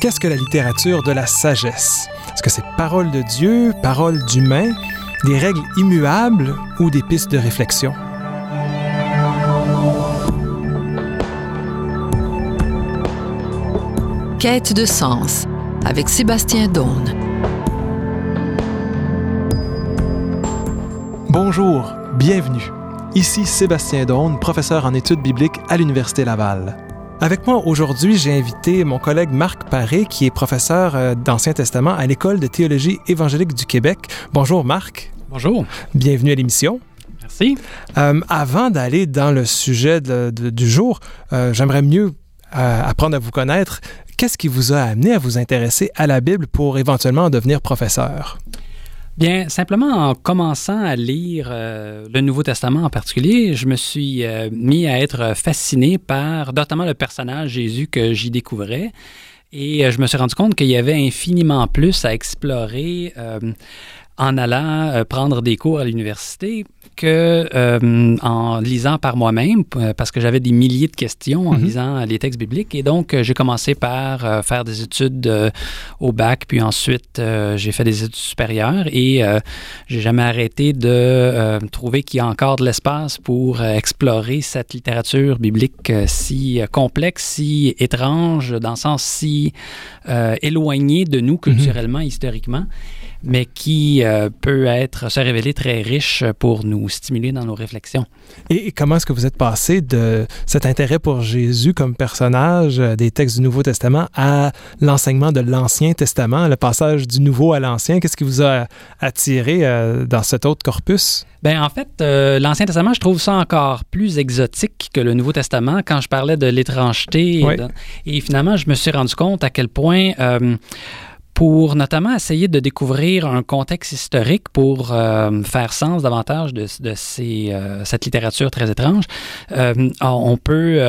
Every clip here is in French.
qu'est-ce que la littérature de la sagesse? Est-ce que c'est parole de Dieu, parole d'humain, des règles immuables ou des pistes de réflexion? Quête de sens avec Sébastien Daune. Bonjour, bienvenue. Ici Sébastien Daune, professeur en études bibliques à l'Université Laval. Avec moi aujourd'hui, j'ai invité mon collègue Marc Paré, qui est professeur euh, d'Ancien Testament à l'École de théologie évangélique du Québec. Bonjour Marc. Bonjour. Bienvenue à l'émission. Merci. Euh, avant d'aller dans le sujet du jour, euh, j'aimerais mieux apprendre à vous connaître. Qu'est-ce qui vous a amené à vous intéresser à la Bible pour éventuellement devenir professeur? Bien, simplement en commençant à lire euh, le Nouveau Testament en particulier, je me suis euh, mis à être fasciné par notamment le personnage Jésus que j'y découvrais. Et euh, je me suis rendu compte qu'il y avait infiniment plus à explorer en allant prendre des cours à l'université que euh, en lisant par moi-même, euh, parce que j'avais des milliers de questions en mhm. lisant les textes bibliques. Et donc, euh, j'ai commencé par faire des études au bac, puis ensuite, j'ai fait des études supérieures et j'ai jamais arrêté de trouver qu'il y a encore de l'espace pour explorer cette littérature biblique si complexe, si étrange, dans le sens si éloigné de nous mhm. culturellement, historiquement mais qui euh, peut être, se révéler très riche pour nous stimuler dans nos réflexions. Et comment est-ce que vous êtes passé de cet intérêt pour Jésus comme personnage euh, des textes du Nouveau Testament à l'enseignement de l'Ancien Testament, le passage du Nouveau à l'Ancien? Qu'est-ce qui vous a attiré euh, dans cet autre corpus? Ben en fait, l'Ancien Testament, je trouve ça encore plus exotique que le Nouveau Testament. Quand je parlais de l'étrangeté, et, finalement, je me suis rendu compte à quel point pour notamment essayer de découvrir un contexte historique pour euh, faire sens davantage de, de ces, euh, cette littérature très étrange. Euh, on peut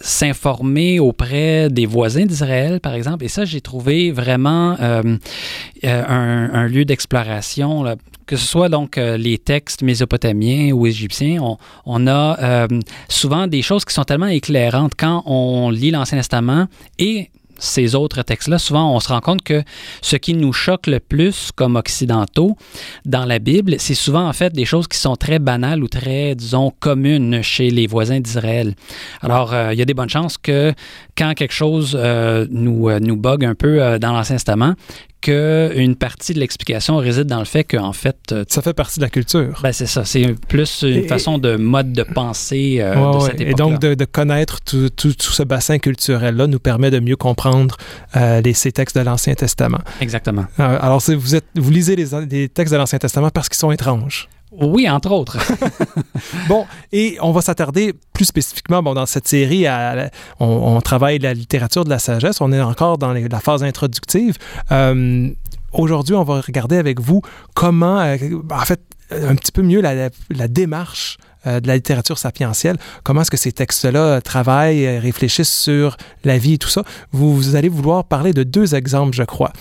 s'informer auprès des voisins d'Israël, par exemple, et ça, j'ai trouvé vraiment un, un, lieu d'exploration. Que ce soit donc les textes mésopotamiens ou égyptiens, on, on a souvent des choses qui sont tellement éclairantes quand on lit l'Ancien Testament et ces autres textes-là, souvent on se rend compte que ce qui nous choque le plus comme occidentaux dans la Bible, c'est souvent en fait des choses qui sont très banales ou très, disons, communes chez les voisins d'Israël. Alors, euh, il y a des bonnes chances que quand quelque chose euh, nous, euh, nous bug un peu dans l'Ancien Testament, qu'une partie de l'explication réside dans le fait qu'en fait... Euh, ça fait partie de la culture. Ben c'est ça. C'est plus une façon de mode de pensée euh, de cette époque Et donc, de, connaître tout, tout, ce bassin culturel-là nous permet de mieux comprendre euh, les, ces textes de l'Ancien Testament. Exactement. alors, vous, êtes, vous lisez les, les textes de l'Ancien Testament parce qu'ils sont étranges. Oui, entre autres. bon, et on va s'attarder plus spécifiquement bon, dans cette série. On, travaille la littérature de la sagesse. On est encore dans la phase introductive. Euh, aujourd'hui, on va regarder avec vous comment, euh, en fait, un petit peu mieux la, démarche euh, de la littérature sapientielle. Comment est-ce que ces textes-là travaillent, réfléchissent sur la vie et tout ça? Vous allez vouloir parler de deux exemples, je crois.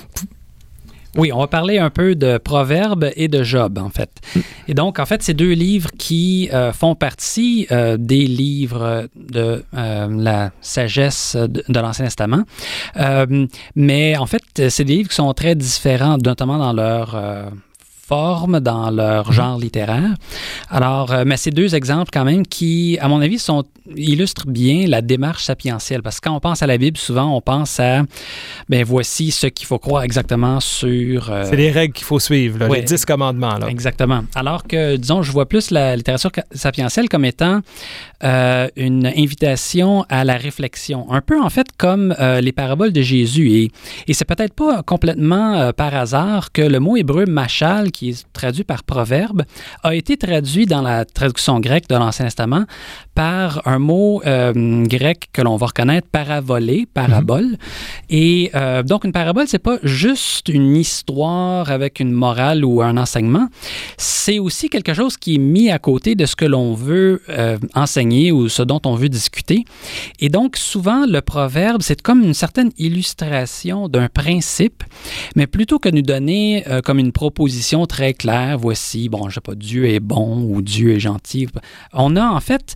Oui, on va parler un peu de Proverbes et de Job, en fait. Mm. Et donc, en fait, c'est deux livres qui euh, font partie euh, des livres de euh, la sagesse de, de l'Ancien Testament. mais en fait, c'est des livres qui sont très différents, notamment dans leur forme, dans leur mhm. genre littéraire. Alors, euh, mais ces deux exemples quand même qui, à mon avis, sont, illustrent bien la démarche sapientielle. Parce que quand on pense à la Bible, souvent on pense à, ben voici ce qu'il faut croire exactement sur... Euh, C'est les règles qu'il faut suivre, les dix commandements. Là. Exactement. Alors que, disons, je vois plus la littérature sapientielle comme étant euh, une invitation à la réflexion. Un peu, en fait, comme les paraboles de Jésus. Et, et c'est peut-être pas complètement par hasard que le mot hébreu machal, qui est traduit par proverbe, a été traduit dans la traduction grecque de l'Ancien Testament par un mot euh, grec que l'on va reconnaître paravolé, parabole. Mhm. Et euh, donc, une parabole, c'est pas juste une histoire avec une morale ou un enseignement. C'est aussi quelque chose qui est mis à côté de ce que l'on veut euh, enseigner ou ce dont on veut discuter. Et donc, souvent, le proverbe, c'est comme une certaine illustration d'un principe, mais plutôt que nous donner comme une proposition très claire, voici, bon, je sais pas, Dieu est bon ou Dieu est gentil, on a en fait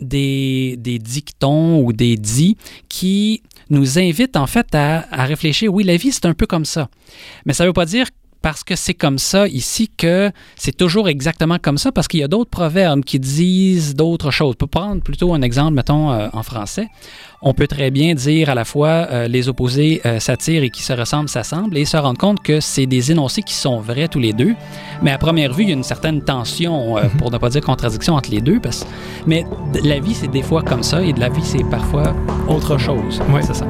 des, des dictons ou des dits qui nous invitent en fait à, à réfléchir, oui, la vie, c'est un peu comme ça. Mais ça ne veut pas dire parce que c'est comme ça ici que c'est toujours exactement comme ça, parce qu'il y a d'autres proverbes qui disent d'autres choses. Pour prendre plutôt un exemple, mettons, euh, en français, on peut très bien dire à la fois euh, les opposés euh, s'attirent et qui se ressemblent s'assemblent et se rendre compte que c'est des énoncés qui sont vrais tous les deux. Mais à première vue, il y a une certaine tension, mhm. pour ne pas dire contradiction entre les deux. Parce... Mais la vie, c'est des fois comme ça et de la vie, c'est parfois autre chose. Oui, c'est ça.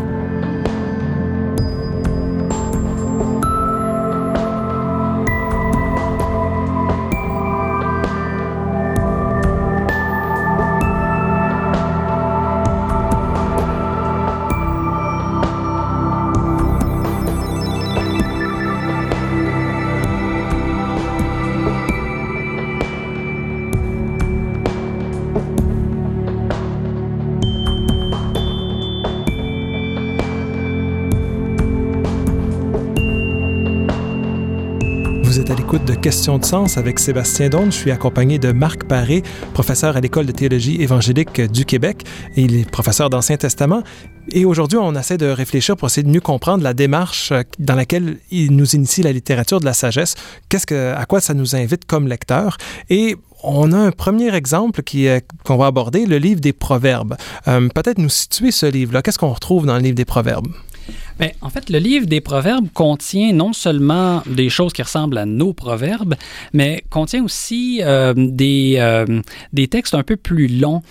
De Questions de sens avec Sébastien Donne. Je suis accompagné de Marc Paré, professeur à l'École de théologie évangélique du Québec il est professeur d'Ancien Testament. Et aujourd'hui, on essaie de réfléchir pour essayer de mieux comprendre la démarche dans laquelle il nous initie la littérature de la sagesse. Qu'est-ce que, à quoi ça nous invite comme lecteur? Et on a un premier exemple qui, qu'on va aborder, le livre des Proverbes. Euh, peut-être nous situer ce livre-là. Qu'est-ce qu'on retrouve dans le livre des Proverbes? Bien, en fait, le livre des proverbes contient non seulement des choses qui ressemblent à nos proverbes, mais contient aussi euh, des, euh, des textes un peu plus longs.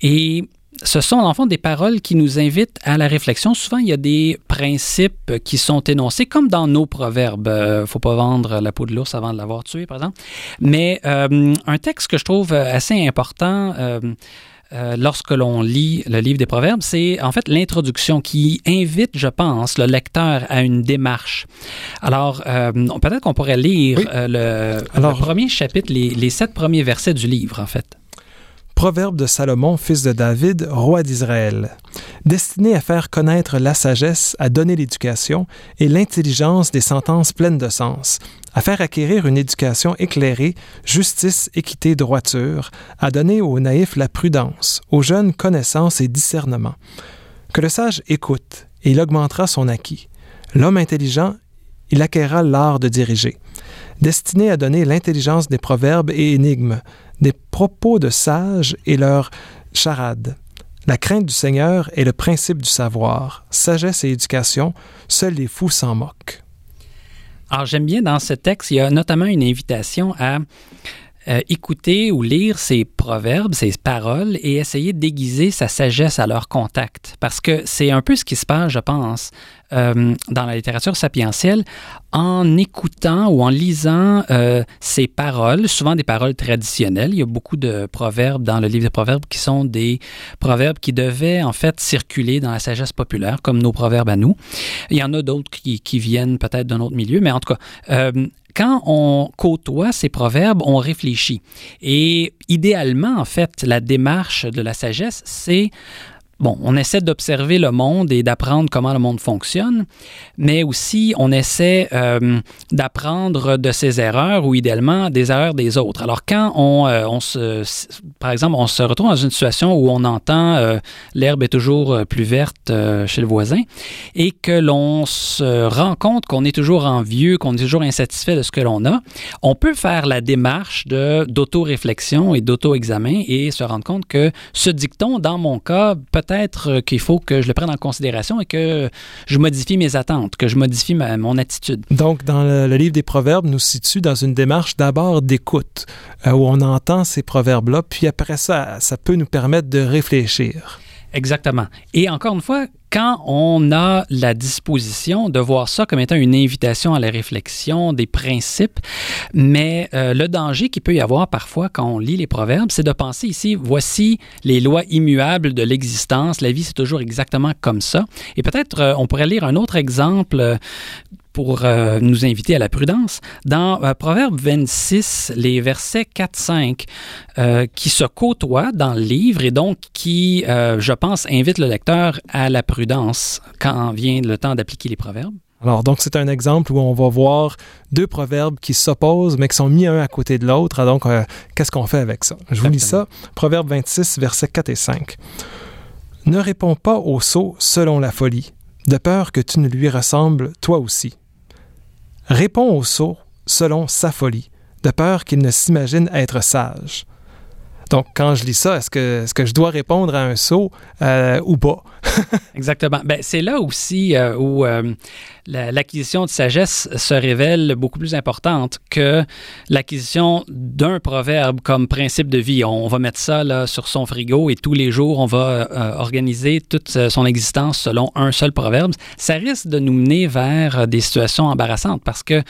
Et ce sont en fond des paroles qui nous invitent à la réflexion. Souvent, il y a des principes qui sont énoncés, comme dans nos proverbes. Euh, faut pas vendre la peau de l'ours avant de l'avoir tué, par exemple. Mais un texte que je trouve assez important euh, lorsque l'on lit le livre des Proverbes, c'est en fait l'introduction qui invite, je pense, le lecteur à une démarche. Alors, euh, peut-être qu'on pourrait lire euh, le, premier chapitre, les, les sept premiers versets du livre, en fait. Proverbe de Salomon, fils de David, roi d'Israël, destiné à faire connaître la sagesse, à donner l'éducation et l'intelligence des sentences pleines de sens, à faire acquérir une éducation éclairée, justice, équité, droiture, à donner aux naïfs la prudence, aux jeunes connaissance et discernement. Que le sage écoute, et il augmentera son acquis. L'homme intelligent, il acquérera l'art de diriger. Destiné à donner l'intelligence des proverbes et énigmes, des propos de sages et leurs charades. La crainte du Seigneur est le principe du savoir. Sagesse et éducation, seuls les fous s'en moquent. Alors j'aime bien dans ce texte, il y a notamment une invitation à euh, écouter ou lire ces proverbes, ces paroles et essayer de déguiser sa sagesse à leur contact. Parce que c'est un peu ce qui se passe, je pense, euh, dans la littérature sapientielle en écoutant ou en lisant euh, ces paroles, souvent des paroles traditionnelles. Il y a beaucoup de proverbes dans le livre des proverbes qui sont des proverbes qui devaient en fait circuler dans la sagesse populaire, comme nos proverbes à nous. Il y en a d'autres qui, viennent peut-être d'un autre milieu, mais en tout cas, euh, quand on côtoie ces proverbes, on réfléchit. Et idéalement, en fait, la démarche de la sagesse, c'est bon, on essaie d'observer le monde et d'apprendre comment le monde fonctionne, mais aussi on essaie euh, d'apprendre de ses erreurs ou idéalement des erreurs des autres. Alors quand on, euh, se, par exemple, on se retrouve dans une situation où on entend euh, l'herbe est toujours plus verte chez le voisin et que l'on se rend compte qu'on est toujours envieux, qu'on est toujours insatisfait de ce que l'on a, on peut faire la démarche de d'auto-réflexion et d'auto-examen et se rendre compte que ce dicton, dans mon cas, peut-être peut-être qu'il faut que je le prenne en considération et que je modifie mes attentes, que je modifie mon attitude. Donc, dans le, livre des Proverbes, nous situe dans une démarche d'abord d'écoute, euh, où on entend ces proverbes-là, puis après ça, ça peut nous permettre de réfléchir. Exactement. Et encore une fois, quand on a la disposition de voir ça comme étant une invitation à la réflexion des principes, mais euh, le danger qu'il peut y avoir parfois quand on lit les proverbes, c'est de penser ici, voici les lois immuables de l'existence, la vie c'est toujours exactement comme ça. Et peut-être euh, on pourrait lire un autre exemple pour euh, nous inviter à la prudence. Dans euh, Proverbe 26, les versets 4-5, euh, qui se côtoient dans le livre et donc qui, je pense, invitent le lecteur à la prudence quand vient le temps d'appliquer les proverbes. Alors, donc, c'est un exemple où on va voir deux proverbes qui s'opposent, mais qui sont mis un à côté de l'autre. Donc, euh, qu'est-ce qu'on fait avec ça? Je vous lis ça. Proverbe 26, versets 4 et 5. Ne réponds pas au sot selon la folie, de peur que tu ne lui ressembles toi aussi. Réponds au sot selon sa folie, de peur qu'il ne s'imagine être sage. Donc, quand je lis ça, est-ce que, que je dois répondre à un saut euh, ou pas? Exactement. Ben, c'est là aussi euh, où euh, l'acquisition de sagesse se révèle beaucoup plus importante que l'acquisition d'un proverbe comme principe de vie. On va mettre ça là, sur son frigo et tous les jours, on va organiser toute son existence selon un seul proverbe. Ça risque de nous mener vers des situations embarrassantes parce que,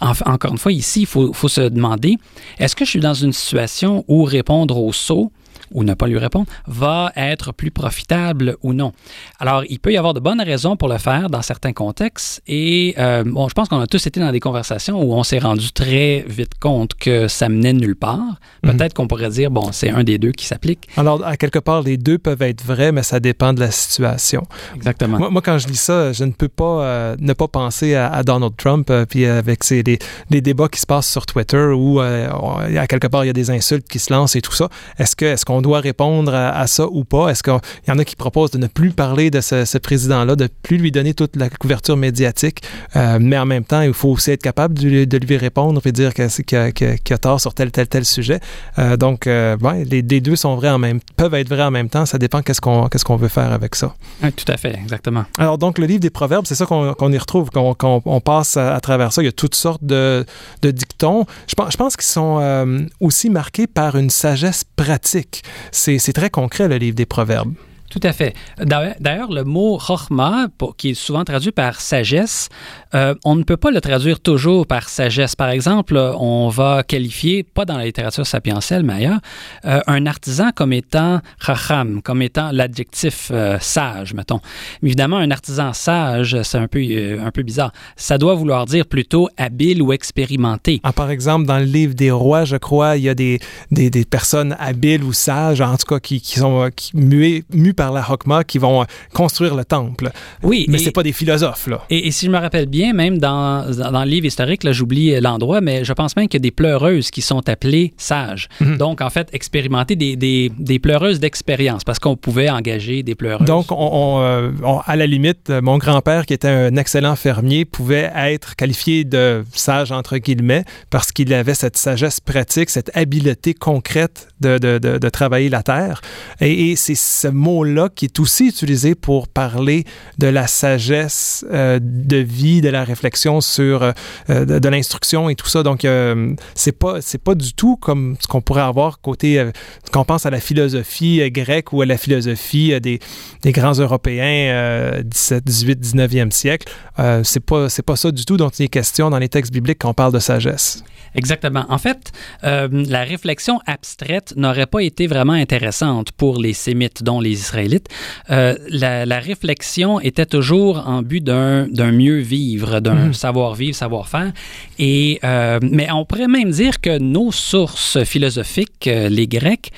encore une fois, ici, il faut, faut se demander, est-ce que je suis dans une situation où répondre au saut ou ne pas lui répondre, va être plus profitable ou non. Alors, il peut y avoir de bonnes raisons pour le faire dans certains contextes et euh, bon, je pense qu'on a tous été dans des conversations où on s'est rendu très vite compte que ça menait nulle part. Mhm. Peut-être qu'on pourrait dire, bon, c'est un des deux qui s'applique. Alors, à quelque part, les deux peuvent être vrais, mais ça dépend de la situation. Exactement. Moi, quand je lis ça, je ne peux pas euh, ne pas penser à, Donald Trump, euh, puis avec ces, les, débats qui se passent sur Twitter où, à quelque part, il y a des insultes qui se lancent et tout ça. Est-ce que, est-ce qu'on doit répondre à, ça ou pas? Est-ce qu'il y en a qui proposent de ne plus parler de ce, président-là, de plus lui donner toute la couverture médiatique, euh, mais en même temps, il faut aussi être capable de, lui répondre et dire qu'il a, tort sur tel, tel, tel sujet. Euh, donc, euh, les, deux sont vrais en même, peuvent être vrais en même temps. Ça dépend qu'est-ce qu'on qu'est-ce qu'on veut faire avec ça. tout à fait, exactement. Alors, donc, le livre des Proverbes, c'est ça qu'on y retrouve, qu'on on passe à, travers ça. Il y a toutes sortes de, de dictons. Je pense, je pense qu'ils sont aussi marqués par une sagesse pratique. C'est très concret, le livre des Proverbes. Tout à fait. D'ailleurs, le mot chokhmah, qui est souvent traduit par sagesse, euh, on ne peut pas le traduire toujours par sagesse. Par exemple, on va qualifier, pas dans la littérature sapientielle, mais ailleurs, euh, un artisan comme étant chacham, comme étant l'adjectif euh, sage, mettons. évidemment, un artisan sage, c'est un peu, un peu bizarre. Ça doit vouloir dire plutôt habile ou expérimenté. Ah, par exemple, dans le livre des rois, je crois, il y a des, des, personnes habiles ou sages, en tout cas, qui, sont muées, par la Hokma qui vont euh, construire le temple. Oui. Mais c'est pas des philosophes, là. Et, si je me rappelle bien, même dans, dans, le livre historique, là, j'oublie euh, l'endroit, mais je pense même qu'il y a des pleureuses qui sont appelées sages. Mhm. Donc, en fait, expérimenter des, des, des pleureuses d'expérience, parce qu'on pouvait engager des pleureuses. Donc, on, euh, à la limite, mon grand-père, qui était un excellent fermier, pouvait être qualifié de sage, entre guillemets, parce qu'il avait cette sagesse pratique, cette habileté concrète de, de, de, de travailler la terre. Et, et c'est ce mot-là qui est aussi utilisé pour parler de la sagesse euh, de vie, de la réflexion sur euh, de, l'instruction et tout ça. Donc, euh, c'est pas c'est pas du tout comme ce qu'on pourrait avoir côté quand on pense à la philosophie grecque ou à la philosophie des, des grands Européens 17, 18, 19e siècle. c'est pas c'est pas ça du tout dont il est question dans les textes bibliques quand on parle de sagesse. Exactement. En fait, la réflexion abstraite n'aurait pas été vraiment intéressante pour les Sémites, dont les Israélites euh, la, réflexion était toujours en but d'un mieux vivre, d'un mhm. savoir-vivre, savoir-faire. Et euh, mais on pourrait même dire que nos sources philosophiques, euh, les Grecs,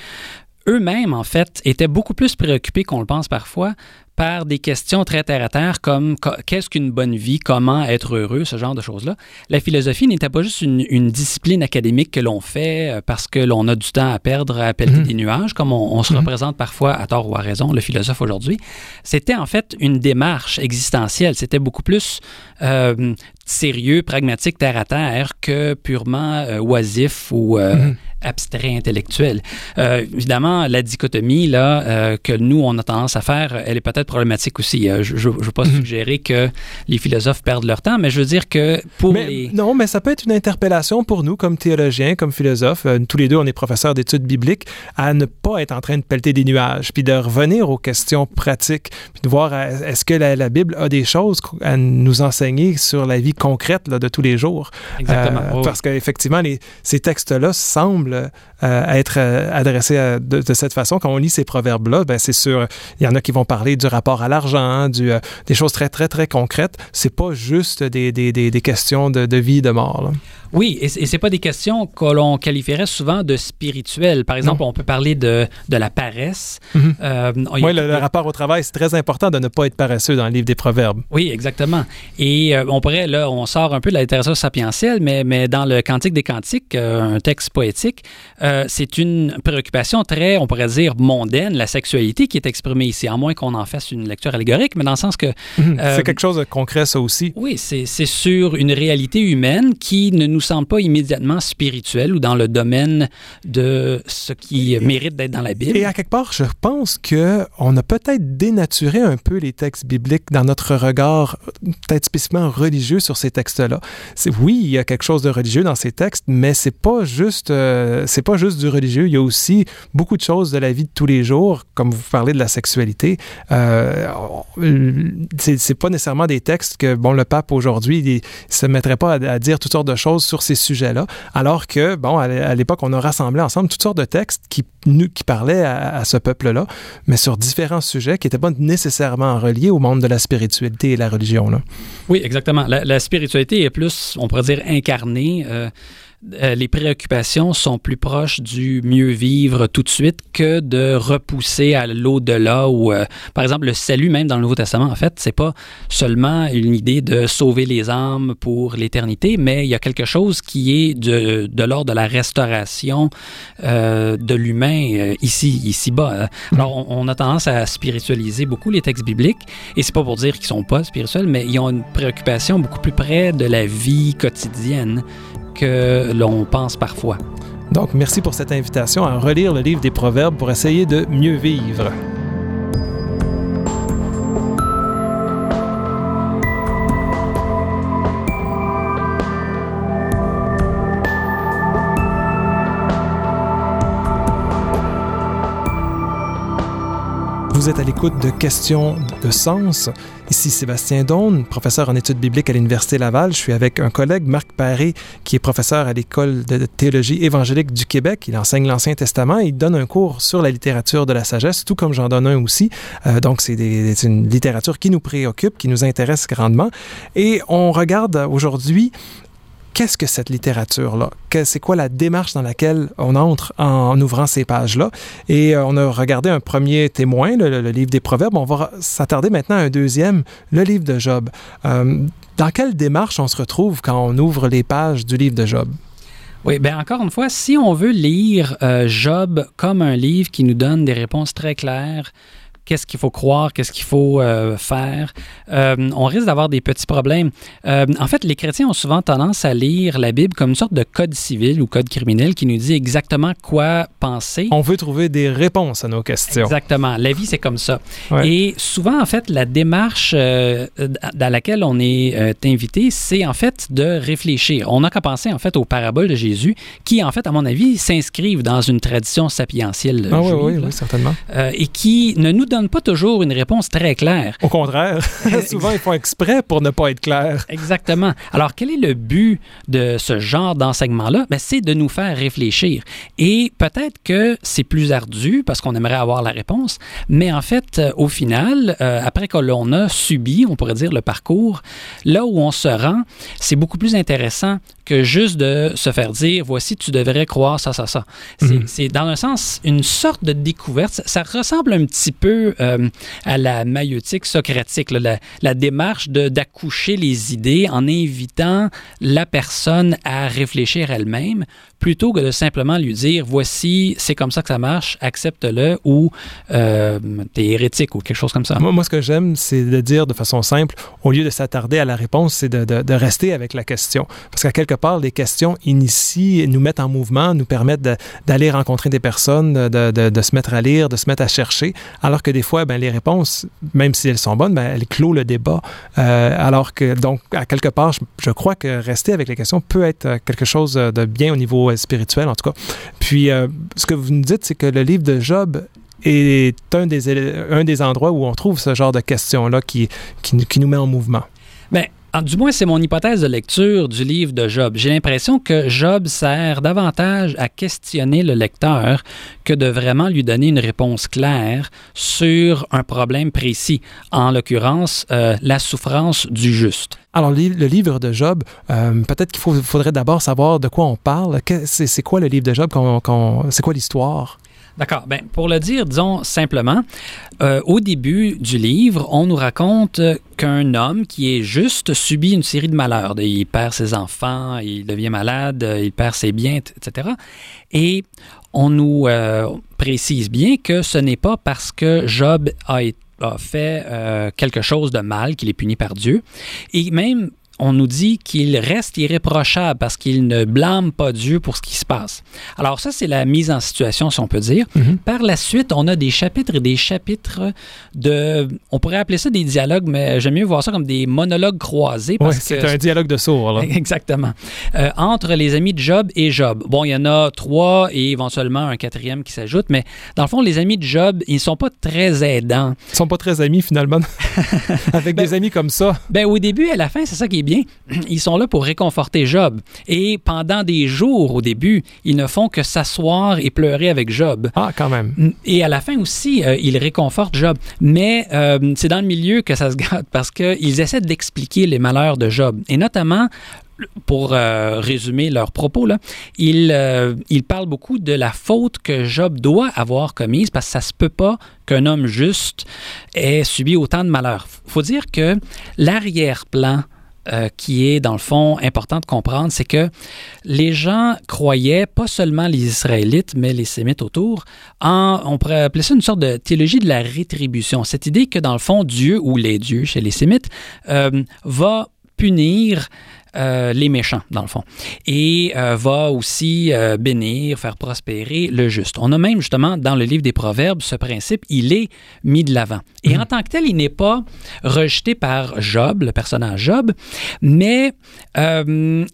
eux-mêmes, en fait, étaient beaucoup plus préoccupés qu'on le pense parfois par des questions très terre à terre comme qu'est-ce qu'une bonne vie, comment être heureux, ce genre de choses-là. La philosophie n'était pas juste une, discipline académique que l'on fait euh, parce que l'on a du temps à perdre à pelleter mhm. des nuages, comme on, se mhm. représente parfois à tort ou à raison, le philosophe aujourd'hui. C'était en fait une démarche existentielle. C'était beaucoup plus euh, sérieux, pragmatique, terre à terre que purement euh, oisif ou mhm abstrait intellectuel. Euh, évidemment, la dichotomie là euh, que nous on a tendance à faire, elle est peut-être problématique aussi. Euh, je ne veux pas mhm. suggérer que les philosophes perdent leur temps, mais je veux dire que pour les... non, mais ça peut être une interpellation pour nous comme théologiens, comme philosophes. tous les deux, on est professeurs d'études bibliques, à ne pas être en train de pelleter des nuages, puis de revenir aux questions pratiques, puis de voir est-ce que la, Bible a des choses à nous enseigner sur la vie concrète là, de tous les jours? Exactement. Parce qu'effectivement, ces textes-là semblent semble être adressé de, cette façon. Quand on lit ces proverbes-là, ben c'est sûr, il y en a qui vont parler du rapport à l'argent, du, des choses très, très, très concrètes. C'est pas juste des, des, des, questions de, de vie et de mort. Là. Oui, et, et c'est pas des questions que l'on qualifierait souvent de spirituelles. Par exemple, on peut parler de, de la paresse. Mhm. Euh, oui, le, rapport au travail, c'est très important de ne pas être paresseux dans le livre des Proverbes. Oui, exactement. Et euh, on pourrait, là, on sort un peu de la littérature sapientielle, mais, mais dans le Cantique des Cantiques, euh, un texte poétique, c'est une préoccupation très, on pourrait dire, mondaine, la sexualité qui est exprimée ici, à moins qu'on en fasse une lecture allégorique, mais dans le sens que... Mhm. c'est quelque chose de concret, ça aussi. Oui, c'est sur une réalité humaine qui ne nous semble pas immédiatement spirituel ou dans le domaine de ce qui mérite d'être dans la Bible. Et à quelque part, je pense que on a peut-être dénaturé un peu les textes bibliques dans notre regard, peut-être spécifiquement religieux sur ces textes-là. Oui, il y a quelque chose de religieux dans ces textes, mais c'est pas juste, euh, c'est pas juste du religieux. Il y a aussi beaucoup de choses de la vie de tous les jours, comme vous parlez de la sexualité. Euh, c'est pas nécessairement des textes que bon le pape aujourd'hui se mettrait pas à, dire toutes sortes de choses sur ces sujets-là, alors que, bon, à l'époque, on a rassemblé ensemble toutes sortes de textes qui, qui parlaient à, ce peuple-là, mais sur différents sujets qui n'étaient pas nécessairement reliés au monde de la spiritualité et la religion. Oui, exactement. La, spiritualité est plus, on pourrait dire, incarnée. Euh, euh, les préoccupations sont plus proches du mieux vivre tout de suite que de repousser à l'au-delà ou, euh, par exemple, le salut même dans le Nouveau Testament, en fait, c'est pas seulement une idée de sauver les âmes pour l'éternité, mais il y a quelque chose qui est de, l'ordre de la restauration euh, de l'humain ici, ici-bas. Alors, on, a tendance à spiritualiser beaucoup les textes bibliques, et c'est pas pour dire qu'ils sont pas spirituels, mais ils ont une préoccupation beaucoup plus près de la vie quotidienne que l'on pense parfois. Donc, merci pour cette invitation à relire le livre des Proverbes pour essayer de mieux vivre. Vous êtes à l'écoute de questions de sens. Ici Sébastien Daune, professeur en études bibliques à l'Université Laval. Je suis avec un collègue, Marc Paré, qui est professeur à l'École de théologie évangélique du Québec. Il enseigne l'Ancien Testament. Il donne un cours sur la littérature de la sagesse, tout comme j'en donne un aussi. Euh, donc, c'est une littérature qui nous préoccupe, qui nous intéresse grandement. Et on regarde aujourd'hui qu'est-ce que cette littérature-là? C'est quoi la démarche dans laquelle on entre en, ouvrant ces pages-là? Et euh, on a regardé un premier témoin, le, livre des Proverbes. On va s'attarder maintenant à un deuxième, le livre de Job. Euh, dans quelle démarche on se retrouve quand on ouvre les pages du livre de Job? Oui, bien encore une fois, si on veut lire euh, Job comme un livre qui nous donne des réponses très claires, qu'est-ce qu'il faut croire, qu'est-ce qu'il faut euh, faire, euh, on risque d'avoir des petits problèmes. Euh, en fait, les chrétiens ont souvent tendance à lire la Bible comme une sorte de code civil ou code criminel qui nous dit exactement quoi penser. On veut trouver des réponses à nos questions. Exactement. La vie, c'est comme ça. Et souvent, en fait, la démarche dans laquelle on est invité, c'est en fait de réfléchir. On n'a qu'à penser en fait aux paraboles de Jésus qui, en fait, à mon avis, s'inscrivent dans une tradition sapientielle. Ah, oui, oui, certainement. et qui ne nous donnent pas toujours une réponse très claire. Au contraire, souvent ils font exprès pour ne pas être clairs. Exactement. Alors quel est le but de ce genre d'enseignement-là? Ben, c'est de nous faire réfléchir. Et peut-être que c'est plus ardu parce qu'on aimerait avoir la réponse, mais en fait, euh, au final, euh, après que l'on a subi, on pourrait dire, le parcours, là où on se rend, c'est beaucoup plus intéressant que juste de se faire dire voici, tu devrais croire ça, ça, ça. C'est mhm. dans un sens une sorte de découverte. Ça, ressemble un petit peu euh, à la maïotique socratique, la, la, démarche d'accoucher les idées en invitant la personne à réfléchir elle-même plutôt que de simplement lui dire voici, c'est comme ça que ça marche, accepte-le ou euh, t'es hérétique ou quelque chose comme ça. Moi, ce que j'aime, c'est de dire de façon simple, au lieu de s'attarder à la réponse, c'est de, de, de, rester avec la question. Parce qu'à quelque part, les questions initient, nous mettent en mouvement, nous permettent d'aller rencontrer des personnes, de, de, se mettre à lire, de se mettre à chercher, alors que des fois, ben, les réponses, même si elles sont bonnes, ben, elles clôt le débat. Euh, alors que, donc, à quelque part, je, je crois que rester avec les questions peut être quelque chose de bien au niveau spirituel, en tout cas. Puis, euh, ce que vous nous dites, c'est que le livre de Job est un des, un des endroits où on trouve ce genre de questions-là qui, qui, qui nous met en mouvement. Ah, du moins, c'est mon hypothèse de lecture du livre de Job. J'ai l'impression que Job sert davantage à questionner le lecteur que de vraiment lui donner une réponse claire sur un problème précis, en l'occurrence euh, la souffrance du juste. Alors, le livre de Job, euh, peut-être qu'il faudrait d'abord savoir de quoi on parle. C'est quoi le livre de Job? c'est quoi l'histoire? D'accord. Ben, pour le dire, disons simplement, euh, au début du livre, on nous raconte qu'un homme qui est juste subit une série de malheurs. Il perd ses enfants, il devient malade, il perd ses biens, etc. Et on nous euh, précise bien que ce n'est pas parce que Job a, fait euh, quelque chose de mal qu'il est puni par Dieu. Et même on nous dit qu'il reste irréprochable parce qu'il ne blâme pas Dieu pour ce qui se passe. Alors ça, c'est la mise en situation, si on peut dire. Mhm. Par la suite, on a des chapitres et des chapitres de... On pourrait appeler ça des dialogues, mais j'aime mieux voir ça comme des monologues croisés. Oui, c'est un dialogue de sourds. Là. Exactement. Euh, entre les amis de Job et Job. Bon, il y en a trois et éventuellement un quatrième qui s'ajoute, mais dans le fond, les amis de Job, ils sont pas très aidants. Ils sont pas très amis, finalement, avec des ben, amis comme ça. Ben, au début et à la fin, c'est ça qui est ils sont là pour réconforter Job. Et pendant des jours au début, ils ne font que s'asseoir et pleurer avec Job. Ah, quand même. Et à la fin aussi, euh, ils réconfortent Job. Mais euh, c'est dans le milieu que ça se gâte parce qu'ils essaient d'expliquer les malheurs de Job. Et notamment, pour euh, résumer leurs propos, là, ils, parlent beaucoup de la faute que Job doit avoir commise parce que ça se peut pas qu'un homme juste ait subi autant de malheurs. Il faut dire que l'arrière-plan euh, qui est, dans le fond, important de comprendre, c'est que les gens croyaient, pas seulement les Israélites, mais les Sémites autour, en, on pourrait appeler ça une sorte de théologie de la rétribution. Cette idée que, dans le fond, Dieu, ou les dieux chez les Sémites, euh, va punir euh, les méchants, dans le fond, et va aussi bénir, faire prospérer le juste. On a même justement dans le livre des Proverbes ce principe, il est mis de l'avant. Et en mhm. tant que tel, il n'est pas rejeté par Job, le personnage Job, mais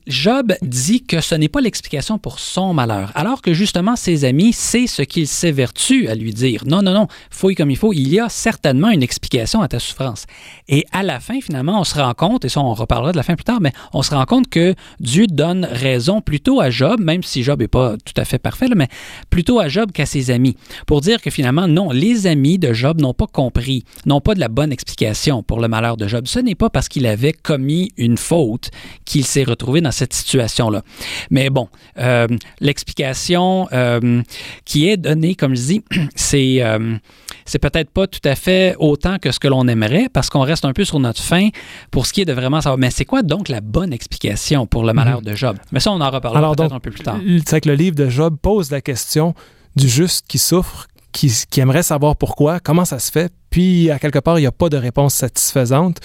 Job dit que ce n'est pas l'explication pour son malheur, alors que justement ses amis, c'est ce qu'il s'évertue à lui dire. Non, non, non, fouille comme il faut, il y a certainement une explication à ta souffrance. Et à la fin, finalement, on se rend compte, et ça on reparlera de la fin plus tard, mais on se rend compte que Dieu donne raison plutôt à Job, même si Job n'est pas tout à fait parfait, mais plutôt à Job qu'à ses amis, pour dire que finalement, non, les amis de Job n'ont pas compris, n'ont pas de la bonne explication pour le malheur de Job. Ce n'est pas parce qu'il avait commis une faute qu'il s'est retrouvé dans cette situation-là. Mais bon, euh, l'explication euh, qui est donnée, comme je dis, c'est euh, c'est peut-être pas tout à fait autant que ce que l'on aimerait parce qu'on reste un peu sur notre fin pour ce qui est de vraiment savoir. Mais c'est quoi donc la bonne explication pour le malheur mhm. de Job? Mais ça, on en reparlera peut-être un peu plus tard. C'est que le livre de Job pose la question du juste qui souffre, qui, aimerait savoir pourquoi, comment ça se fait, puis à quelque part, il n'y a pas de réponse satisfaisante,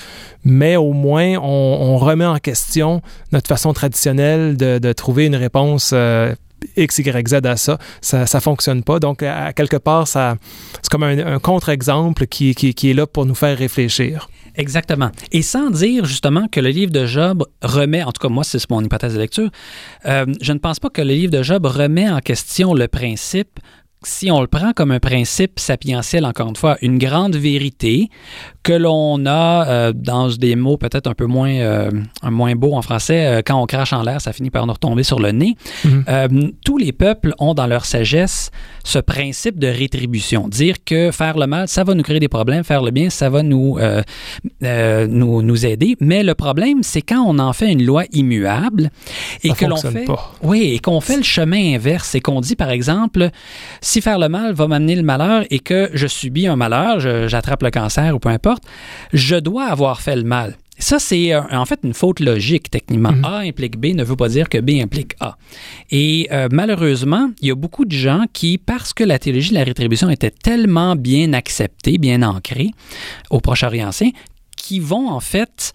mais au moins, on, remet en question notre façon traditionnelle de, trouver une réponse euh, X, Y, Z à ça, ça ne fonctionne pas. Donc, à, quelque part, c'est comme un, contre-exemple qui, qui, est là pour nous faire réfléchir. Exactement. Et sans dire justement que le livre de Job remet, en tout cas moi c'est mon hypothèse de lecture, euh, je ne pense pas que le livre de Job remet en question le principe si on le prend comme un principe sapientiel, encore une fois, une grande vérité que l'on a euh, dans des mots peut-être un peu moins, euh, moins beaux en français, euh, quand on crache en l'air, ça finit par nous retomber sur le nez. Mhm. tous les peuples ont dans leur sagesse ce principe de rétribution. Dire que faire le mal, ça va nous créer des problèmes, faire le bien, ça va nous, nous, nous, aider. Mais le problème, c'est quand on en fait une loi immuable et que l'on fait... Oui, et qu'on fait le chemin inverse et qu'on dit, par exemple, si faire le mal va m'amener le malheur et que je subis un malheur, j'attrape le cancer ou peu importe, je dois avoir fait le mal. Ça, c'est euh, en fait une faute logique, techniquement. Mhm. A implique B ne veut pas dire que B implique A. Et euh, malheureusement, il y a beaucoup de gens qui, parce que la théologie de la rétribution était tellement bien acceptée, bien ancrée au Proche-Orient ancien, qui vont en fait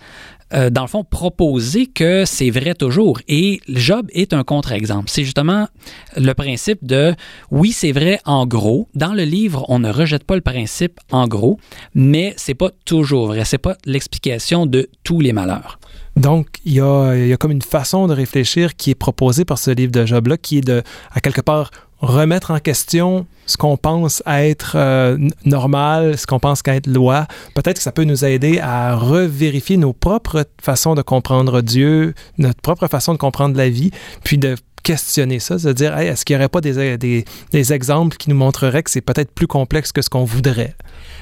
euh, dans le fond, proposer que c'est vrai toujours. Et Job est un contre-exemple. C'est justement le principe de oui, c'est vrai en gros. Dans le livre, on ne rejette pas le principe en gros, mais c'est pas toujours vrai. C'est pas l'explication de tous les malheurs. Donc, il y, a, il y a comme une façon de réfléchir qui est proposée par ce livre de Job-là, qui est de, à quelque part, remettre en question ce qu'on pense être euh, normal, ce qu'on pense qu'être loi. Peut-être que ça peut nous aider à revérifier nos propres façons de comprendre Dieu, notre propre façon de comprendre la vie, puis de questionner ça, de dire, est-ce qu'il n'y aurait pas des, des, des exemples qui nous montreraient que c'est peut-être plus complexe que ce qu'on voudrait?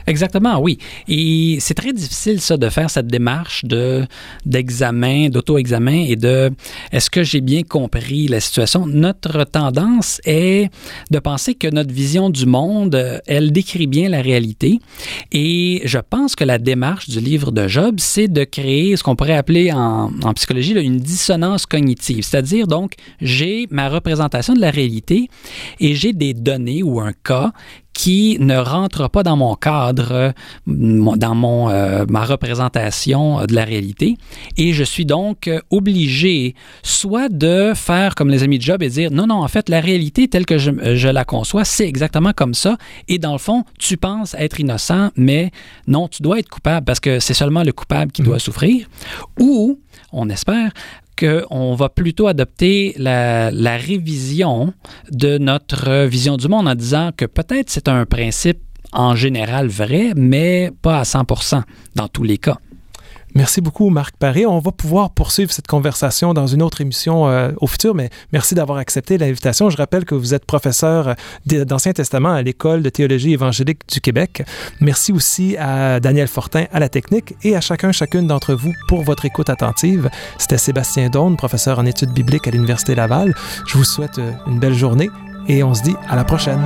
Exactement, oui. Et c'est très difficile, ça, de faire cette démarche de, d'examen, d'auto-examen et de est-ce que j'ai bien compris la situation? Notre tendance est de penser que notre vision du monde, elle décrit bien la réalité. Et je pense que la démarche du livre de Job, c'est de créer ce qu'on pourrait appeler en, en psychologie une dissonance cognitive. C'est-à-dire, donc, j'ai ma représentation de la réalité et j'ai des données ou un cas qui ne rentre pas dans mon cadre, dans mon, euh, ma représentation de la réalité. Et je suis donc obligé soit de faire comme les amis de Job et dire non, non, en fait, la réalité telle que je, je la conçois, c'est exactement comme ça. Et dans le fond, tu penses être innocent, mais non, tu dois être coupable parce que c'est seulement le coupable qui doit mmh. souffrir. Ou, on espère, qu'on va plutôt adopter la, la, révision de notre vision du monde en disant que peut-être c'est un principe en général vrai, mais pas à 100% dans tous les cas. Merci beaucoup, Marc Paré. On va pouvoir poursuivre cette conversation dans une autre émission euh, au futur, mais merci d'avoir accepté l'invitation. Je rappelle que vous êtes professeur d'Ancien Testament à l'École de théologie évangélique du Québec. Merci aussi à Daniel Fortin à la technique et à chacun, chacune d'entre vous pour votre écoute attentive. C'était Sébastien Daune, professeur en études bibliques à l'Université Laval. Je vous souhaite euh, une belle journée et on se dit à la prochaine.